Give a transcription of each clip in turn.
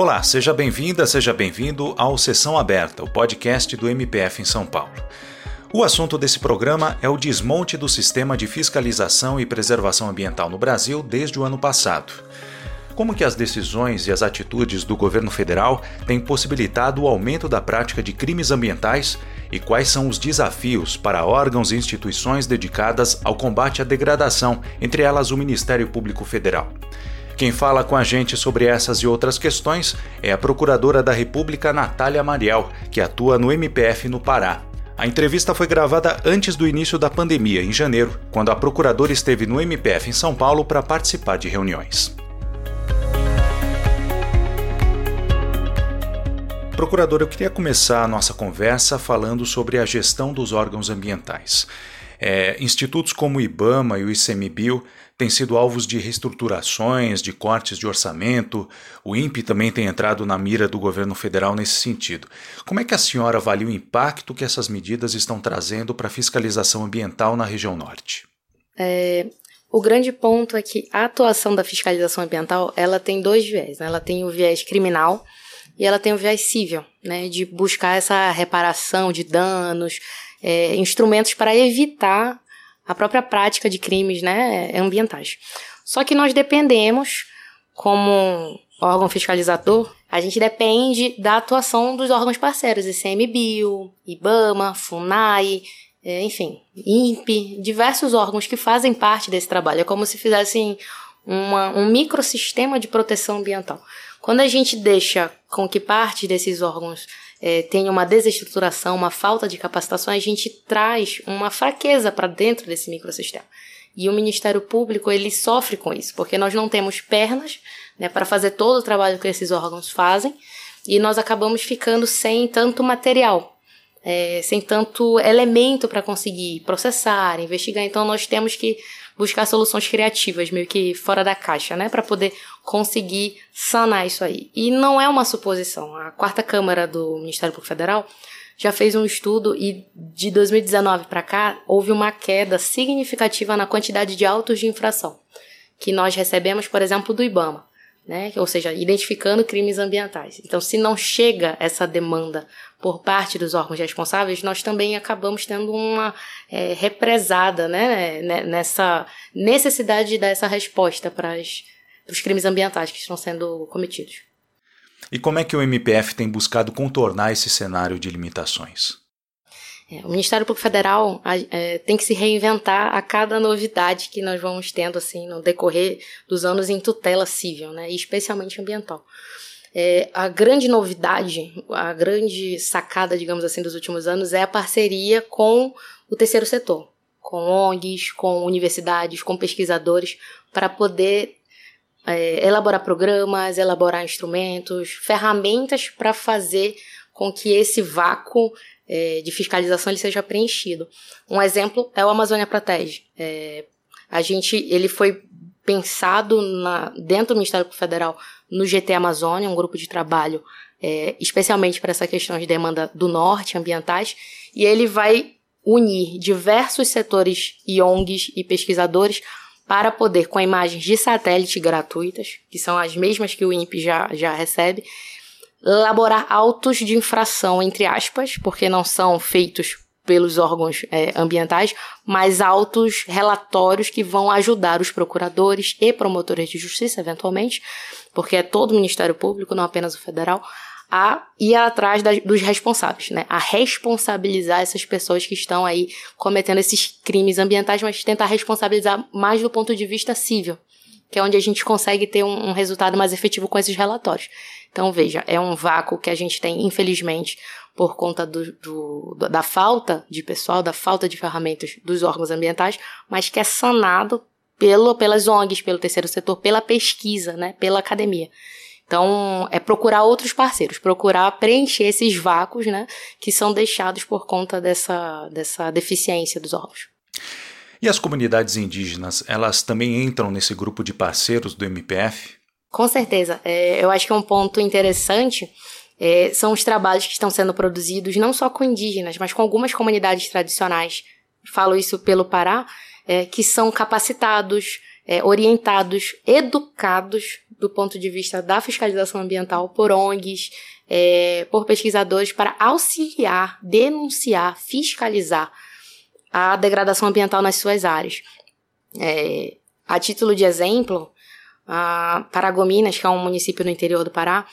Olá, seja bem-vinda, seja bem-vindo ao Sessão Aberta, o podcast do MPF em São Paulo. O assunto desse programa é o desmonte do sistema de fiscalização e preservação ambiental no Brasil desde o ano passado. Como que as decisões e as atitudes do governo federal têm possibilitado o aumento da prática de crimes ambientais e quais são os desafios para órgãos e instituições dedicadas ao combate à degradação, entre elas o Ministério Público Federal. Quem fala com a gente sobre essas e outras questões é a Procuradora da República Natália Mariel, que atua no MPF no Pará. A entrevista foi gravada antes do início da pandemia, em janeiro, quando a procuradora esteve no MPF em São Paulo para participar de reuniões. Procuradora, eu queria começar a nossa conversa falando sobre a gestão dos órgãos ambientais. É, institutos como o IBAMA e o ICMBio têm sido alvos de reestruturações, de cortes de orçamento. O INPE também tem entrado na mira do governo federal nesse sentido. Como é que a senhora avalia o impacto que essas medidas estão trazendo para a fiscalização ambiental na região norte? É, o grande ponto é que a atuação da fiscalização ambiental ela tem dois viés. Né? Ela tem o viés criminal e ela tem o viés civil, né? de buscar essa reparação de danos, é, instrumentos para evitar a própria prática de crimes né, ambientais. Só que nós dependemos, como órgão fiscalizador, a gente depende da atuação dos órgãos parceiros, ICMBio, IBAMA, FUNAI, é, enfim, INPE, diversos órgãos que fazem parte desse trabalho. É como se fizessem uma, um microsistema de proteção ambiental. Quando a gente deixa com que parte desses órgãos é, tem uma desestruturação, uma falta de capacitação, a gente traz uma fraqueza para dentro desse microsistema. E o Ministério Público ele sofre com isso, porque nós não temos pernas né, para fazer todo o trabalho que esses órgãos fazem e nós acabamos ficando sem tanto material, é, sem tanto elemento para conseguir processar, investigar. Então nós temos que buscar soluções criativas, meio que fora da caixa, né, para poder conseguir sanar isso aí. E não é uma suposição. A quarta Câmara do Ministério Público Federal já fez um estudo e de 2019 para cá houve uma queda significativa na quantidade de autos de infração que nós recebemos, por exemplo, do IBAMA. Né? Ou seja, identificando crimes ambientais. Então, se não chega essa demanda por parte dos órgãos responsáveis, nós também acabamos tendo uma é, represada né, né nessa necessidade de dar essa resposta para os crimes ambientais que estão sendo cometidos. E como é que o MPF tem buscado contornar esse cenário de limitações? É, o Ministério Público Federal é, tem que se reinventar a cada novidade que nós vamos tendo assim no decorrer dos anos em tutela civil, né, e especialmente ambiental. É, a grande novidade, a grande sacada, digamos assim, dos últimos anos é a parceria com o terceiro setor, com ONGs, com universidades, com pesquisadores, para poder é, elaborar programas, elaborar instrumentos, ferramentas para fazer com que esse vácuo é, de fiscalização ele seja preenchido. Um exemplo é o Amazônia Protege. É, a gente, ele foi pensado na, dentro do Ministério Federal no GT Amazônia, um grupo de trabalho é, especialmente para essa questão de demanda do norte, ambientais, e ele vai unir diversos setores e ONGs e pesquisadores para poder, com imagens de satélite gratuitas, que são as mesmas que o INPE já, já recebe, elaborar autos de infração, entre aspas, porque não são feitos pelos órgãos é, ambientais, mas autos relatórios que vão ajudar os procuradores e promotores de justiça, eventualmente, porque é todo o Ministério Público, não apenas o federal, a ir atrás da, dos responsáveis, né? A responsabilizar essas pessoas que estão aí cometendo esses crimes ambientais, mas tentar responsabilizar mais do ponto de vista civil, que é onde a gente consegue ter um, um resultado mais efetivo com esses relatórios. Então, veja, é um vácuo que a gente tem, infelizmente, por conta do, do, da falta de pessoal, da falta de ferramentas dos órgãos ambientais, mas que é sanado pelo, pelas ONGs, pelo terceiro setor, pela pesquisa, né, pela academia. Então, é procurar outros parceiros, procurar preencher esses vácuos, né, que são deixados por conta dessa, dessa deficiência dos órgãos. E as comunidades indígenas, elas também entram nesse grupo de parceiros do MPF? Com certeza. É, eu acho que é um ponto interessante é, são os trabalhos que estão sendo produzidos não só com indígenas, mas com algumas comunidades tradicionais. Falo isso pelo Pará, é, que são capacitados, é, orientados, educados do ponto de vista da fiscalização ambiental por ONGs, é, por pesquisadores para auxiliar, denunciar, fiscalizar a degradação ambiental nas suas áreas. É, a título de exemplo, a Paragominas, que é um município no interior do Pará,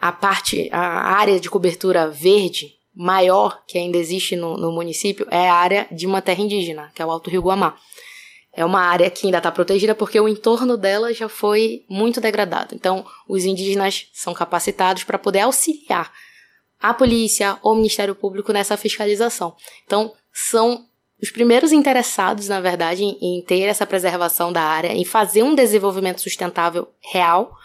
a parte, a área de cobertura verde maior que ainda existe no, no município é a área de uma terra indígena, que é o Alto Rio Guamá. É uma área que ainda está protegida porque o entorno dela já foi muito degradado. Então, os indígenas são capacitados para poder auxiliar a polícia ou o Ministério Público nessa fiscalização. Então, são os primeiros interessados, na verdade, em, ter essa preservação da área, em fazer um desenvolvimento sustentável real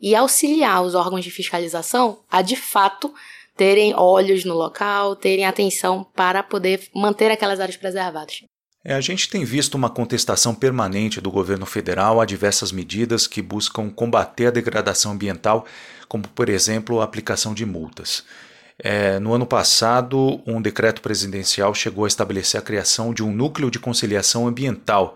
e auxiliar os órgãos de fiscalização a, de fato, terem olhos no local, terem atenção para poder manter aquelas áreas preservadas. É, a gente tem visto uma contestação permanente do governo federal a diversas medidas que buscam combater a degradação ambiental, como, por exemplo, a aplicação de multas. É, no ano passado, um decreto presidencial chegou a estabelecer a criação de um núcleo de conciliação ambiental,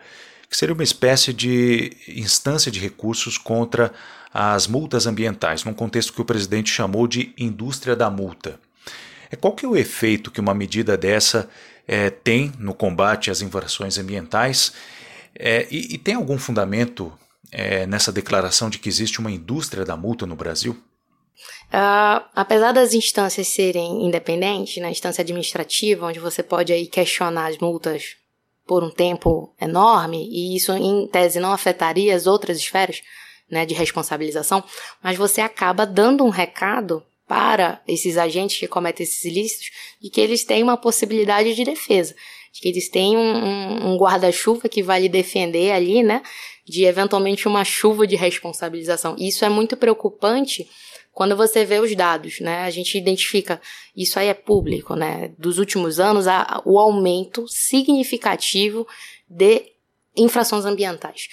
que seria uma espécie de instância de recursos contra as multas ambientais, num contexto que o presidente chamou de indústria da multa. É, qual que é o efeito que uma medida dessa é, tem no combate às infrações ambientais? É, e, e, tem algum fundamento é, nessa declaração de que existe uma indústria da multa no Brasil? Uh, apesar das instâncias serem independentes, na né, instância administrativa, onde você pode aí questionar as multas por um tempo enorme, e isso em tese não afetaria as outras esferas né, de responsabilização, mas você acaba dando um recado para esses agentes que cometem esses ilícitos de que eles têm uma possibilidade de defesa, de que eles têm um, um, um guarda-chuva que vai lhe defender ali, né, de eventualmente uma chuva de responsabilização. Isso é muito preocupante quando você vê os dados, né, a gente identifica, isso aí é público, né, dos últimos anos, a, o aumento significativo de infrações ambientais.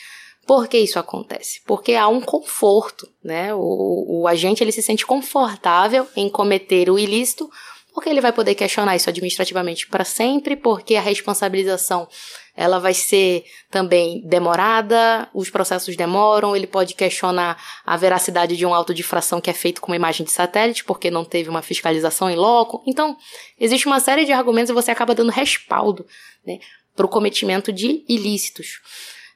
Por que isso acontece? Porque há um conforto, né? O, o, agente ele se sente confortável em cometer o ilícito, porque ele vai poder questionar isso administrativamente para sempre, porque a responsabilização ela vai ser também demorada, os processos demoram, ele pode questionar a veracidade de um auto de infração que é feito com uma imagem de satélite, porque não teve uma fiscalização em loco. Então, existe uma série de argumentos e você acaba dando respaldo né, para o cometimento de ilícitos.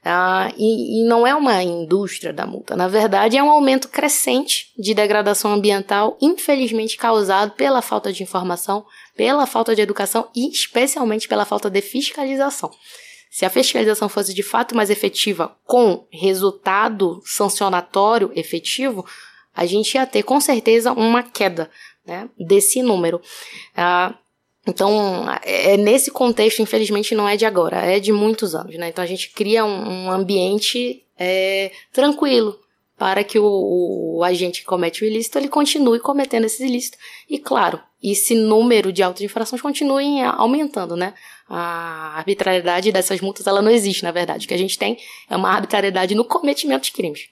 Ah, e, e, não é uma indústria da multa, na verdade é um aumento crescente de degradação ambiental, infelizmente causado pela falta de informação, pela falta de educação e especialmente pela falta de fiscalização. Se a fiscalização fosse de fato mais efetiva, com resultado sancionatório efetivo, a gente ia ter com certeza uma queda né, desse número. Ah, então, é, é nesse contexto, infelizmente, não é de agora, é de muitos anos, né? Então a gente cria um, um ambiente é, tranquilo para que o, o, agente que comete o ilícito ele continue cometendo esses ilícitos. E claro, esse número de autos de infrações continue aumentando, né? A arbitrariedade dessas multas ela não existe, na verdade. O que a gente tem é uma arbitrariedade no cometimento de crimes.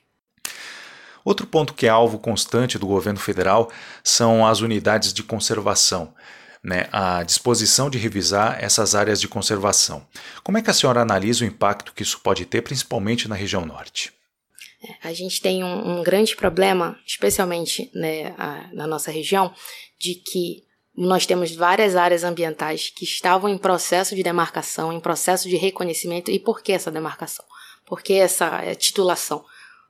Outro ponto que é alvo constante do governo federal são as unidades de conservação. Né, a disposição de revisar essas áreas de conservação. Como é que a senhora analisa o impacto que isso pode ter, principalmente na região norte? É, a gente tem um, um grande problema, especialmente né, a, na nossa região, de que nós temos várias áreas ambientais que estavam em processo de demarcação, em processo de reconhecimento. E por que essa demarcação? Por que essa é, titulação?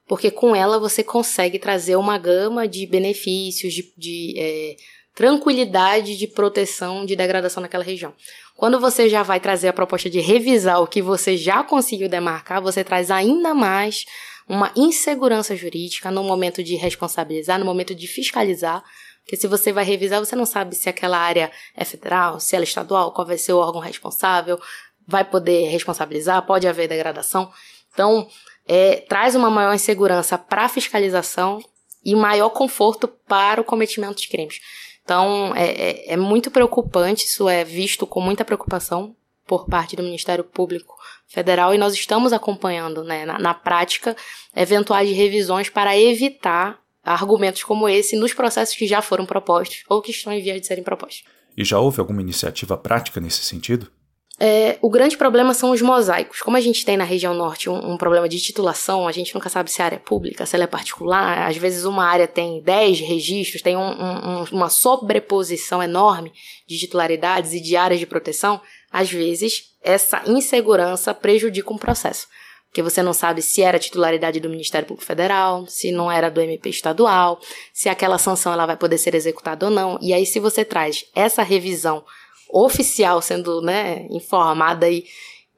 Porque com ela você consegue trazer uma gama de benefícios, de, de é, tranquilidade de proteção de degradação naquela região. Quando você já vai trazer a proposta de revisar o que você já conseguiu demarcar, você traz ainda mais uma insegurança jurídica no momento de responsabilizar, no momento de fiscalizar, porque se você vai revisar, você não sabe se aquela área é federal, se ela é estadual, qual vai ser o órgão responsável, vai poder responsabilizar, pode haver degradação. Então, é, traz uma maior insegurança para a fiscalização e maior conforto para o cometimento de crimes. Então, é, é, é muito preocupante, isso é visto com muita preocupação por parte do Ministério Público Federal e nós estamos acompanhando, né, na, na prática, eventuais revisões para evitar argumentos como esse nos processos que já foram propostos ou que estão em vias de serem propostos. E já houve alguma iniciativa prática nesse sentido? É, o grande problema são os mosaicos. Como a gente tem na região norte um, um, problema de titulação, a gente nunca sabe se a área é pública, se ela é particular. Às vezes uma área tem 10 registros, tem um, um, uma sobreposição enorme de titularidades e de áreas de proteção. Às vezes, essa insegurança prejudica um processo. Porque você não sabe se era titularidade do Ministério Público Federal, se não era do MP estadual, se aquela sanção ela vai poder ser executada ou não. E aí, se você traz essa revisão oficial sendo né, informada aí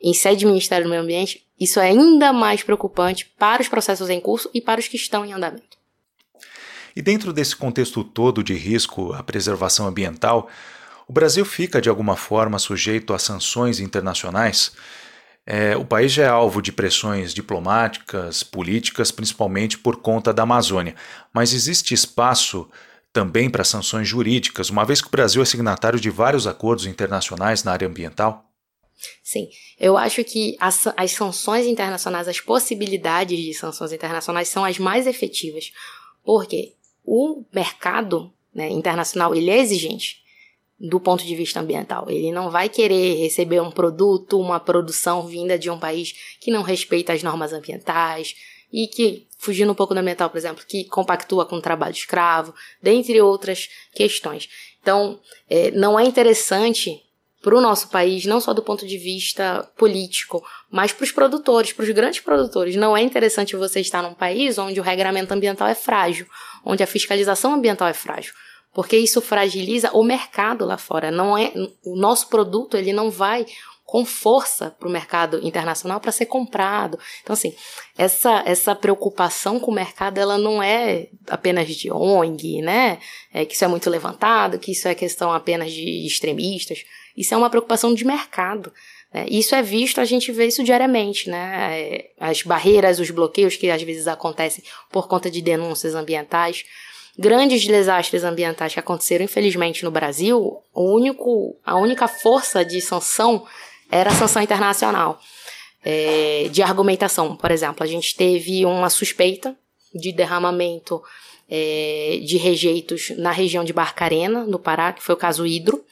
em sede do Ministério do Meio Ambiente, isso é ainda mais preocupante para os processos em curso e para os que estão em andamento. E dentro desse contexto todo de risco à preservação ambiental, o Brasil fica de alguma forma sujeito a sanções internacionais. É, o país já é alvo de pressões diplomáticas, políticas, principalmente por conta da Amazônia. Mas existe espaço também para sanções jurídicas, uma vez que o Brasil é signatário de vários acordos internacionais na área ambiental? Sim, eu acho que as, as sanções internacionais, as possibilidades de sanções internacionais são as mais efetivas, porque o mercado né, internacional ele é exigente do ponto de vista ambiental. Ele não vai querer receber um produto, uma produção vinda de um país que não respeita as normas ambientais, e que, fugindo um pouco da mental, por exemplo, que compactua com o trabalho escravo, dentre outras questões. Então, é, não é interessante para o nosso país, não só do ponto de vista político, mas para os produtores, para os grandes produtores. Não é interessante você estar num país onde o regramento ambiental é frágil, onde a fiscalização ambiental é frágil, porque isso fragiliza o mercado lá fora. Não é o nosso produto, ele não vai com força para o mercado internacional para ser comprado. Então, assim, essa, essa preocupação com o mercado, ela não é apenas de ONG, né? É, que isso é muito levantado, que isso é questão apenas de extremistas. Isso é uma preocupação de mercado. Né? Isso é visto, a gente vê isso diariamente, né? É, as barreiras, os bloqueios que às vezes acontecem por conta de denúncias ambientais grandes desastres ambientais que aconteceram, infelizmente, no Brasil, o único, a única força de sanção era sanção internacional é, de argumentação. Por exemplo, a gente teve uma suspeita de derramamento é, de rejeitos na região de Barcarena, no Pará, que foi o caso Hidro,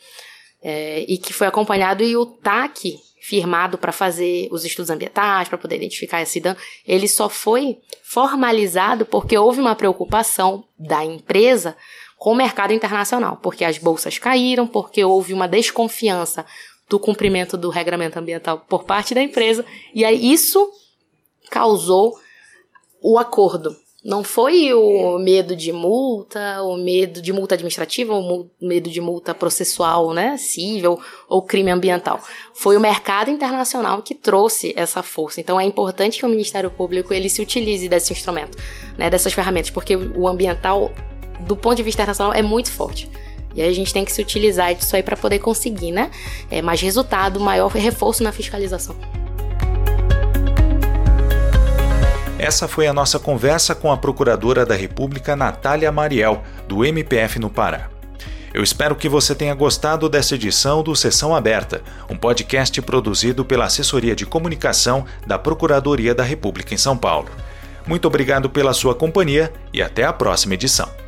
é, e que foi acompanhado e o TAC firmado para fazer os estudos ambientais, para poder identificar esse dano, ele só foi formalizado porque houve uma preocupação da empresa com o mercado internacional, porque as bolsas caíram, porque houve uma desconfiança do cumprimento do regramento ambiental por parte da empresa, e aí isso causou o acordo. Não foi o medo de multa, o medo de multa administrativa, o medo de multa processual, né, civil ou crime ambiental. Foi o mercado internacional que trouxe essa força. Então é importante que o Ministério Público ele se utilize desse instrumento, né, dessas ferramentas, porque o ambiental, do ponto de vista internacional, é muito forte. E aí a gente tem que se utilizar disso aí para poder conseguir, né? É, mais resultado, maior reforço na fiscalização. Essa foi a nossa conversa com a Procuradora da República Natália Mariel, do MPF no Pará. Eu espero que você tenha gostado dessa edição do Sessão Aberta, um podcast produzido pela Assessoria de Comunicação da Procuradoria da República em São Paulo. Muito obrigado pela sua companhia e até a próxima edição.